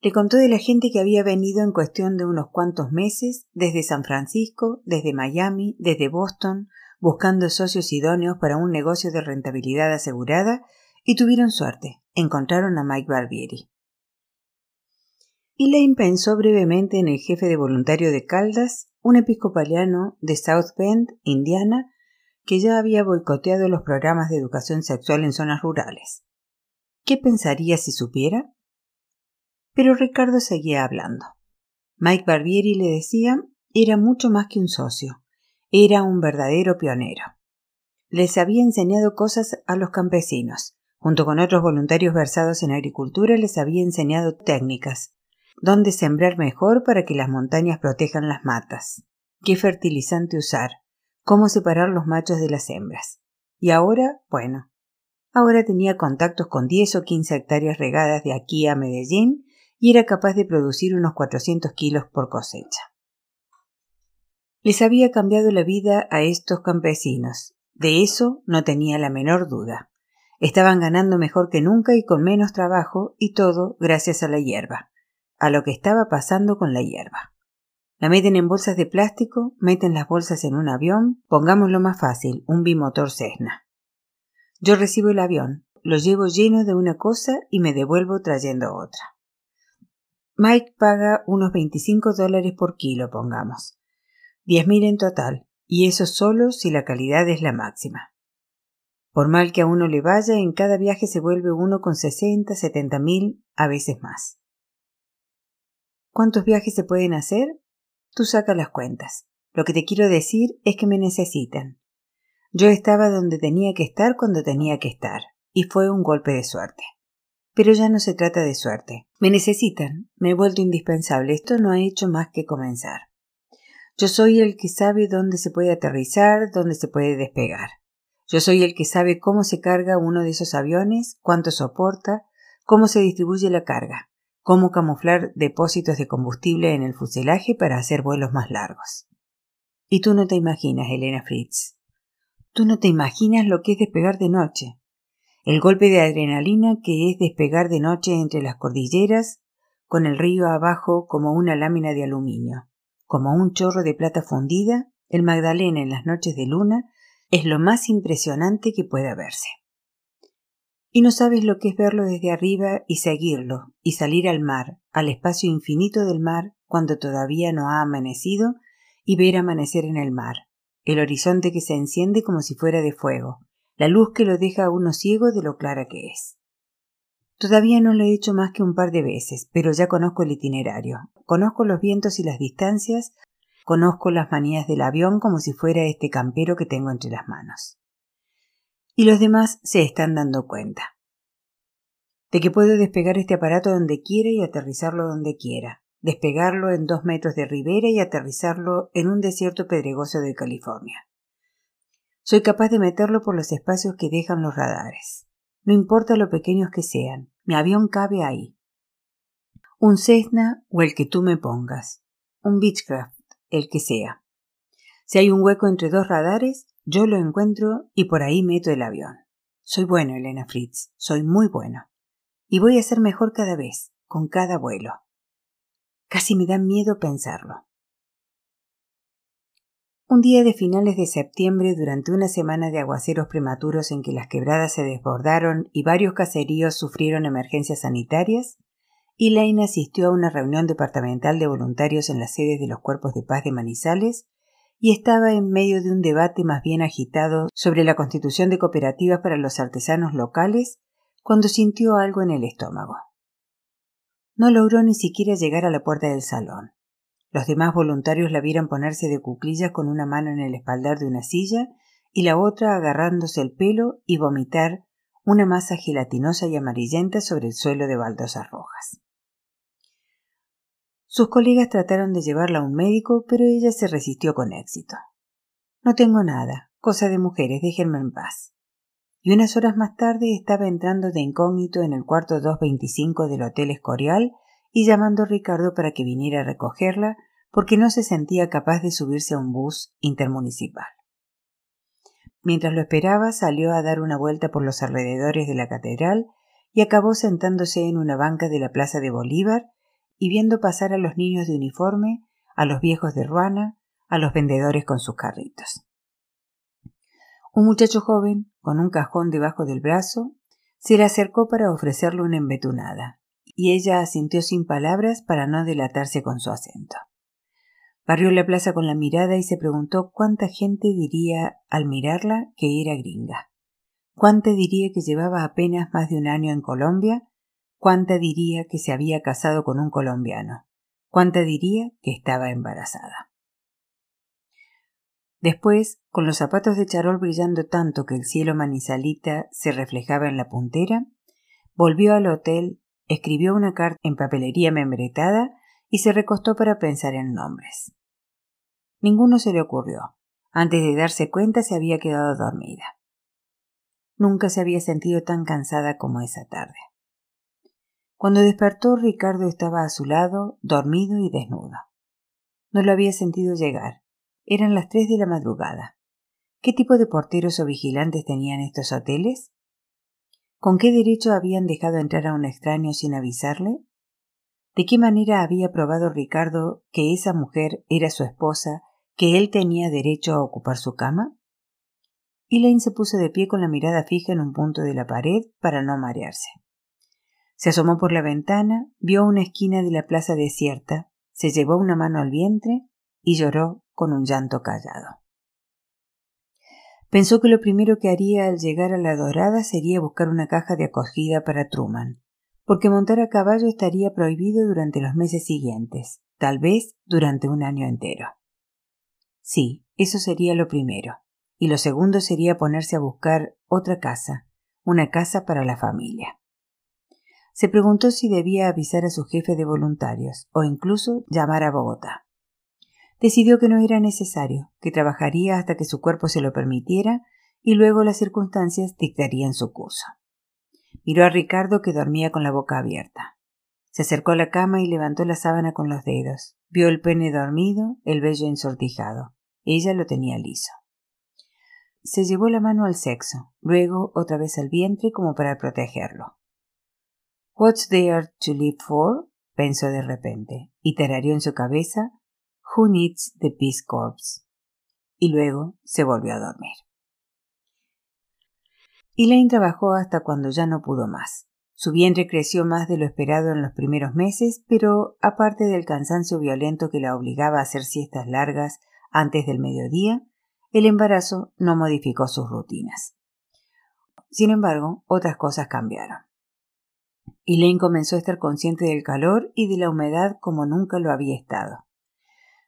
Le contó de la gente que había venido en cuestión de unos cuantos meses, desde San Francisco, desde Miami, desde Boston, buscando socios idóneos para un negocio de rentabilidad asegurada, y tuvieron suerte, encontraron a Mike Barbieri. Elaine pensó brevemente en el jefe de voluntario de Caldas, un episcopaliano de South Bend, Indiana, que ya había boicoteado los programas de educación sexual en zonas rurales. ¿Qué pensaría si supiera? Pero Ricardo seguía hablando. Mike Barbieri le decía era mucho más que un socio, era un verdadero pionero. Les había enseñado cosas a los campesinos. Junto con otros voluntarios versados en agricultura les había enseñado técnicas, dónde sembrar mejor para que las montañas protejan las matas, qué fertilizante usar, cómo separar los machos de las hembras. Y ahora, bueno, ahora tenía contactos con 10 o 15 hectáreas regadas de aquí a Medellín y era capaz de producir unos 400 kilos por cosecha. Les había cambiado la vida a estos campesinos. De eso no tenía la menor duda. Estaban ganando mejor que nunca y con menos trabajo, y todo gracias a la hierba a lo que estaba pasando con la hierba. La meten en bolsas de plástico, meten las bolsas en un avión, pongámoslo más fácil, un bimotor Cessna. Yo recibo el avión, lo llevo lleno de una cosa y me devuelvo trayendo otra. Mike paga unos 25 dólares por kilo, pongamos. 10.000 en total, y eso solo si la calidad es la máxima. Por mal que a uno le vaya, en cada viaje se vuelve uno con 60, 70 mil, a veces más. ¿Cuántos viajes se pueden hacer? Tú saca las cuentas. Lo que te quiero decir es que me necesitan. Yo estaba donde tenía que estar cuando tenía que estar, y fue un golpe de suerte. Pero ya no se trata de suerte. Me necesitan, me he vuelto indispensable, esto no ha hecho más que comenzar. Yo soy el que sabe dónde se puede aterrizar, dónde se puede despegar. Yo soy el que sabe cómo se carga uno de esos aviones, cuánto soporta, cómo se distribuye la carga cómo camuflar depósitos de combustible en el fuselaje para hacer vuelos más largos. Y tú no te imaginas, Elena Fritz. Tú no te imaginas lo que es despegar de noche. El golpe de adrenalina que es despegar de noche entre las cordilleras, con el río abajo como una lámina de aluminio, como un chorro de plata fundida, el Magdalena en las noches de luna, es lo más impresionante que pueda verse y no sabes lo que es verlo desde arriba y seguirlo, y salir al mar, al espacio infinito del mar, cuando todavía no ha amanecido, y ver amanecer en el mar, el horizonte que se enciende como si fuera de fuego, la luz que lo deja a uno ciego de lo clara que es. Todavía no lo he hecho más que un par de veces, pero ya conozco el itinerario, conozco los vientos y las distancias, conozco las manías del avión como si fuera este campero que tengo entre las manos y los demás se están dando cuenta. De que puedo despegar este aparato donde quiera y aterrizarlo donde quiera, despegarlo en dos metros de ribera y aterrizarlo en un desierto pedregoso de California. Soy capaz de meterlo por los espacios que dejan los radares. No importa lo pequeños que sean, mi avión cabe ahí. Un Cessna o el que tú me pongas. Un Beechcraft, el que sea. Si hay un hueco entre dos radares, yo lo encuentro y por ahí meto el avión. Soy bueno, Elena Fritz, soy muy bueno. Y voy a ser mejor cada vez, con cada vuelo. Casi me da miedo pensarlo. Un día de finales de septiembre, durante una semana de aguaceros prematuros en que las quebradas se desbordaron y varios caseríos sufrieron emergencias sanitarias, Elaine asistió a una reunión departamental de voluntarios en las sedes de los cuerpos de paz de Manizales y estaba en medio de un debate más bien agitado sobre la constitución de cooperativas para los artesanos locales cuando sintió algo en el estómago. No logró ni siquiera llegar a la puerta del salón. Los demás voluntarios la vieron ponerse de cuclillas con una mano en el espaldar de una silla y la otra agarrándose el pelo y vomitar una masa gelatinosa y amarillenta sobre el suelo de baldosas rojas. Sus colegas trataron de llevarla a un médico, pero ella se resistió con éxito. No tengo nada, cosa de mujeres, déjenme en paz. Y unas horas más tarde estaba entrando de incógnito en el cuarto 225 del Hotel Escorial y llamando a Ricardo para que viniera a recogerla porque no se sentía capaz de subirse a un bus intermunicipal. Mientras lo esperaba, salió a dar una vuelta por los alrededores de la catedral y acabó sentándose en una banca de la plaza de Bolívar y viendo pasar a los niños de uniforme, a los viejos de ruana, a los vendedores con sus carritos. Un muchacho joven, con un cajón debajo del brazo, se le acercó para ofrecerle una embetunada, y ella asintió sin palabras para no delatarse con su acento. Barrió la plaza con la mirada y se preguntó cuánta gente diría al mirarla que era gringa. ¿Cuánta diría que llevaba apenas más de un año en Colombia? ¿Cuánta diría que se había casado con un colombiano? ¿Cuánta diría que estaba embarazada? Después, con los zapatos de charol brillando tanto que el cielo manizalita se reflejaba en la puntera, volvió al hotel, escribió una carta en papelería membretada y se recostó para pensar en nombres. Ninguno se le ocurrió. Antes de darse cuenta se había quedado dormida. Nunca se había sentido tan cansada como esa tarde. Cuando despertó, Ricardo estaba a su lado, dormido y desnudo. No lo había sentido llegar. Eran las tres de la madrugada. ¿Qué tipo de porteros o vigilantes tenían estos hoteles? ¿Con qué derecho habían dejado entrar a un extraño sin avisarle? ¿De qué manera había probado Ricardo que esa mujer era su esposa, que él tenía derecho a ocupar su cama? Elaine se puso de pie con la mirada fija en un punto de la pared para no marearse. Se asomó por la ventana, vio una esquina de la plaza desierta, se llevó una mano al vientre y lloró con un llanto callado. Pensó que lo primero que haría al llegar a la dorada sería buscar una caja de acogida para Truman, porque montar a caballo estaría prohibido durante los meses siguientes, tal vez durante un año entero. Sí, eso sería lo primero y lo segundo sería ponerse a buscar otra casa, una casa para la familia. Se preguntó si debía avisar a su jefe de voluntarios o incluso llamar a Bogotá. Decidió que no era necesario, que trabajaría hasta que su cuerpo se lo permitiera y luego las circunstancias dictarían su curso. Miró a Ricardo que dormía con la boca abierta. Se acercó a la cama y levantó la sábana con los dedos. Vio el pene dormido, el vello ensortijado. Ella lo tenía liso. Se llevó la mano al sexo, luego otra vez al vientre como para protegerlo. What's there to live for? pensó de repente, y tarareó en su cabeza Who needs the Peace Corps? Y luego se volvió a dormir. Elaine trabajó hasta cuando ya no pudo más. Su vientre creció más de lo esperado en los primeros meses, pero aparte del cansancio violento que la obligaba a hacer siestas largas antes del mediodía, el embarazo no modificó sus rutinas. Sin embargo, otras cosas cambiaron. Elaine comenzó a estar consciente del calor y de la humedad como nunca lo había estado.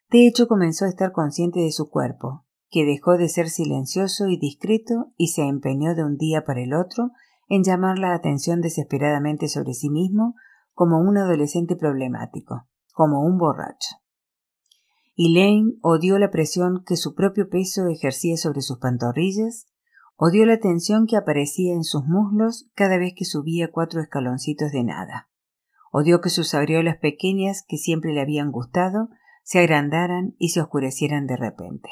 De hecho, comenzó a estar consciente de su cuerpo, que dejó de ser silencioso y discreto y se empeñó de un día para el otro en llamar la atención desesperadamente sobre sí mismo como un adolescente problemático, como un borracho. Elaine odió la presión que su propio peso ejercía sobre sus pantorrillas, odió la tensión que aparecía en sus muslos cada vez que subía cuatro escaloncitos de nada. Odió que sus aureolas pequeñas, que siempre le habían gustado, se agrandaran y se oscurecieran de repente.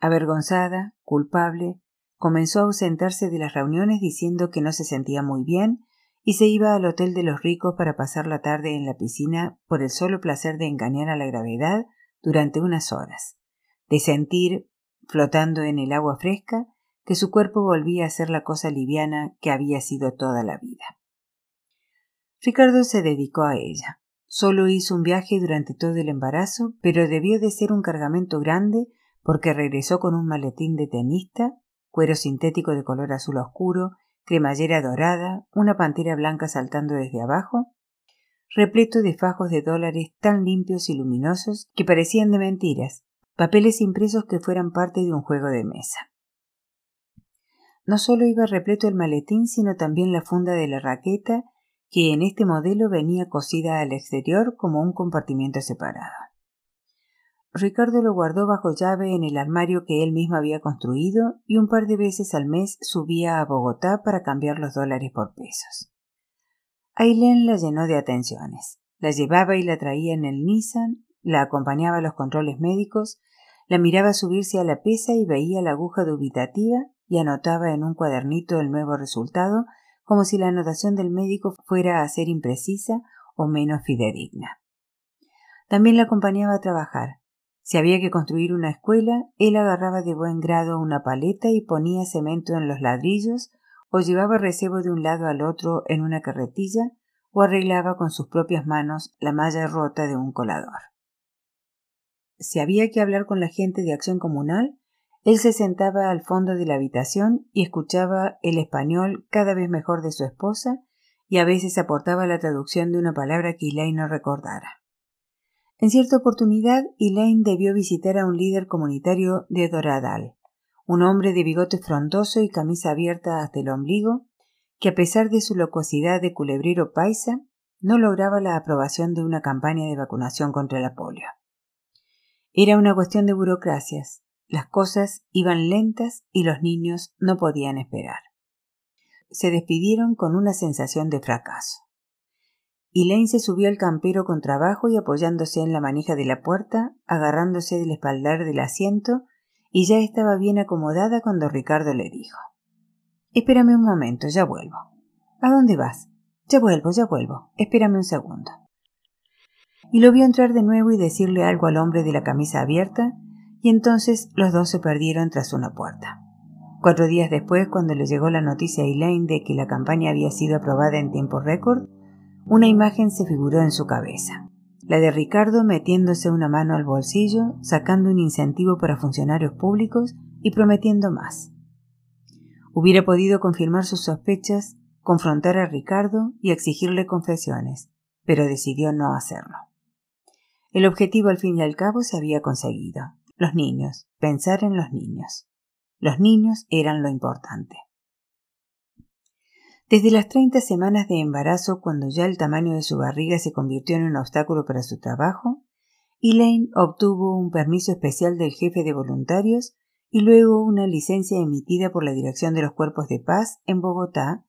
Avergonzada, culpable, comenzó a ausentarse de las reuniones diciendo que no se sentía muy bien y se iba al hotel de los ricos para pasar la tarde en la piscina por el solo placer de engañar a la gravedad durante unas horas, de sentir, flotando en el agua fresca, que su cuerpo volvía a ser la cosa liviana que había sido toda la vida. Ricardo se dedicó a ella. Solo hizo un viaje durante todo el embarazo, pero debió de ser un cargamento grande porque regresó con un maletín de tenista, cuero sintético de color azul oscuro, cremallera dorada, una pantera blanca saltando desde abajo repleto de fajos de dólares tan limpios y luminosos que parecían de mentiras, papeles impresos que fueran parte de un juego de mesa. No solo iba repleto el maletín, sino también la funda de la raqueta, que en este modelo venía cosida al exterior como un compartimiento separado. Ricardo lo guardó bajo llave en el armario que él mismo había construido y un par de veces al mes subía a Bogotá para cambiar los dólares por pesos. Aileen la llenó de atenciones. La llevaba y la traía en el Nissan, la acompañaba a los controles médicos, La miraba subirse a la pesa y veía la aguja dubitativa y anotaba en un cuadernito el nuevo resultado como si la anotación del médico fuera a ser imprecisa o menos fidedigna. También la acompañaba a trabajar. Si había que construir una escuela, él agarraba de buen grado una paleta y ponía cemento en los ladrillos, o llevaba recebo de un lado al otro en una carretilla, o arreglaba con sus propias manos la malla rota de un colador. Si había que hablar con la gente de acción comunal, él se sentaba al fondo de la habitación y escuchaba el español cada vez mejor de su esposa y a veces aportaba la traducción de una palabra que Elaine no recordara. En cierta oportunidad, Elaine debió visitar a un líder comunitario de Doradal, un hombre de bigote frondoso y camisa abierta hasta el ombligo, que a pesar de su locuacidad de culebrero paisa, no lograba la aprobación de una campaña de vacunación contra la polio. Era una cuestión de burocracias. Las cosas iban lentas y los niños no podían esperar. Se despidieron con una sensación de fracaso. Elaine se subió al campero con trabajo y apoyándose en la manija de la puerta, agarrándose del espaldar del asiento, y ya estaba bien acomodada cuando Ricardo le dijo Espérame un momento, ya vuelvo. ¿A dónde vas? Ya vuelvo, ya vuelvo. Espérame un segundo. Y lo vio entrar de nuevo y decirle algo al hombre de la camisa abierta, y entonces los dos se perdieron tras una puerta. Cuatro días después, cuando le llegó la noticia a Elaine de que la campaña había sido aprobada en tiempo récord, una imagen se figuró en su cabeza. La de Ricardo metiéndose una mano al bolsillo, sacando un incentivo para funcionarios públicos y prometiendo más. Hubiera podido confirmar sus sospechas, confrontar a Ricardo y exigirle confesiones, pero decidió no hacerlo. El objetivo al fin y al cabo se había conseguido. Los niños, pensar en los niños. Los niños eran lo importante. Desde las treinta semanas de embarazo, cuando ya el tamaño de su barriga se convirtió en un obstáculo para su trabajo, Elaine obtuvo un permiso especial del jefe de voluntarios y luego una licencia emitida por la Dirección de los Cuerpos de Paz en Bogotá,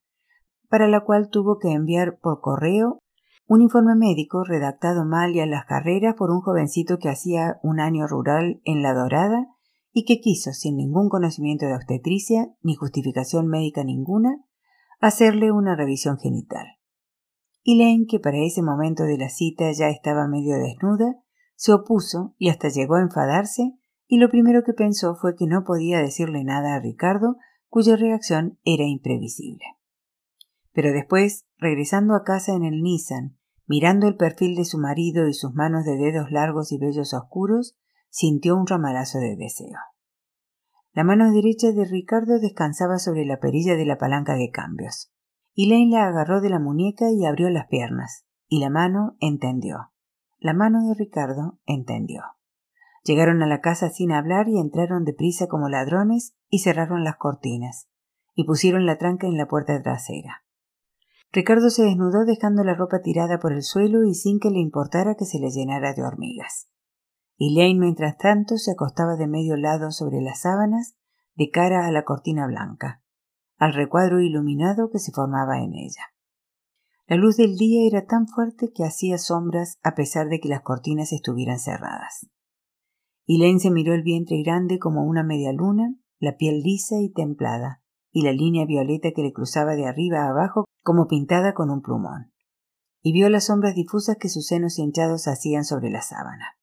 para la cual tuvo que enviar por correo un informe médico redactado mal y a las carreras por un jovencito que hacía un año rural en La Dorada y que quiso, sin ningún conocimiento de obstetricia ni justificación médica ninguna, hacerle una revisión genital. Elaine, que para ese momento de la cita ya estaba medio desnuda, se opuso y hasta llegó a enfadarse y lo primero que pensó fue que no podía decirle nada a Ricardo, cuya reacción era imprevisible. Pero después, regresando a casa en el Nissan, mirando el perfil de su marido y sus manos de dedos largos y bellos oscuros, sintió un ramalazo de deseo. La mano derecha de Ricardo descansaba sobre la perilla de la palanca de cambios. Elaine la agarró de la muñeca y abrió las piernas, y la mano entendió. La mano de Ricardo entendió. Llegaron a la casa sin hablar y entraron deprisa como ladrones y cerraron las cortinas, y pusieron la tranca en la puerta trasera. Ricardo se desnudó dejando la ropa tirada por el suelo y sin que le importara que se le llenara de hormigas. Elaine, mientras tanto, se acostaba de medio lado sobre las sábanas, de cara a la cortina blanca, al recuadro iluminado que se formaba en ella. La luz del día era tan fuerte que hacía sombras a pesar de que las cortinas estuvieran cerradas. Elaine se miró el vientre grande como una media luna, la piel lisa y templada, y la línea violeta que le cruzaba de arriba a abajo como pintada con un plumón. Y vio las sombras difusas que sus senos hinchados hacían sobre la sábana.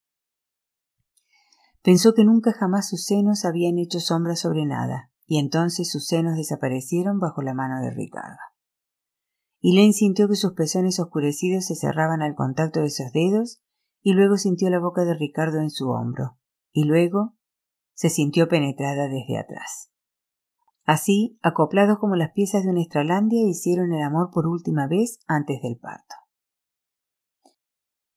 Pensó que nunca jamás sus senos habían hecho sombra sobre nada, y entonces sus senos desaparecieron bajo la mano de Ricardo. Elaine sintió que sus pezones oscurecidos se cerraban al contacto de sus dedos, y luego sintió la boca de Ricardo en su hombro, y luego se sintió penetrada desde atrás. Así, acoplados como las piezas de una estralandia, hicieron el amor por última vez antes del parto.